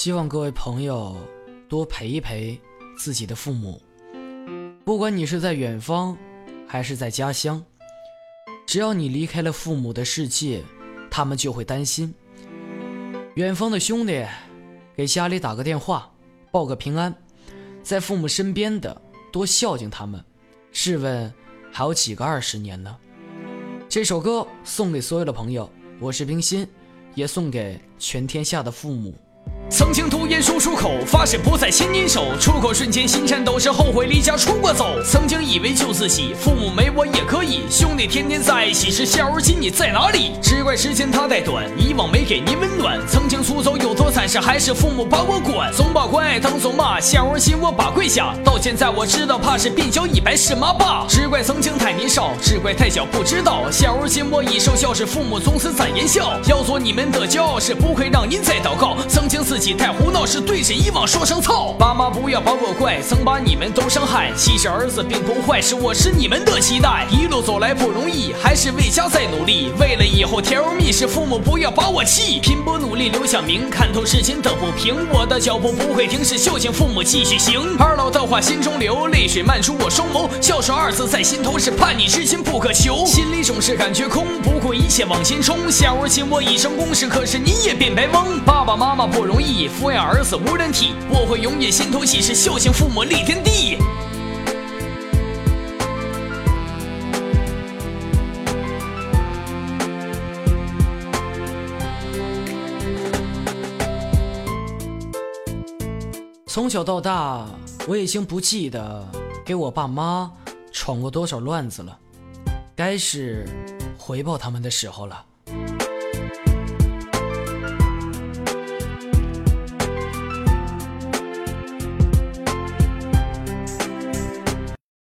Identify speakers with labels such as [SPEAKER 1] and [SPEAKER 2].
[SPEAKER 1] 希望各位朋友多陪一陪自己的父母，不管你是在远方还是在家乡，只要你离开了父母的世界，他们就会担心。远方的兄弟，给家里打个电话，报个平安，在父母身边的多孝敬他们。试问还有几个二十年呢？这首歌送给所有的朋友，我是冰心，也送给全天下的父母。
[SPEAKER 2] 曾经读言说出口，发誓不再牵你手。出口瞬间心颤抖，是后悔离家出国走。曾经以为救自己，父母没我也。兄弟天天在一起，是现如今你在哪里？只怪时间它太短，以往没给您温暖。曾经出走有多惨，是还是父母把我管？总把关爱当做骂，现如今我把跪下。到现在我知道，怕是鬓角已白是妈爸。只怪曾经太年少，只怪太小不知道。现如今我已受教，是父母从此攒言笑。要做你们的骄傲，是不会让您再祷告。曾经自己太胡闹，是对着以往说声操。爸妈不要把我怪，曾把你们都伤害。其实儿子并不坏，是我是你们的期待。一路走来不不容易，还是为家在努力。为了以后甜如蜜，是父母不要把我气。拼搏努力留下名，看透世间的不平。我的脚步不会停，是孝敬父母继续行。二老的话心中流，泪水漫出我双眸。孝顺二字在心头，是叛逆之心不可求。心里总是感觉空，不顾一切往前冲。现如今我已成功，是可是你也变白翁。爸爸妈妈不容易。抚养儿子无人替，我会永远心头喜，是孝敬父母立天地。
[SPEAKER 1] 从小到大，我已经不记得给我爸妈闯过多少乱子了，该是回报他们的时候了。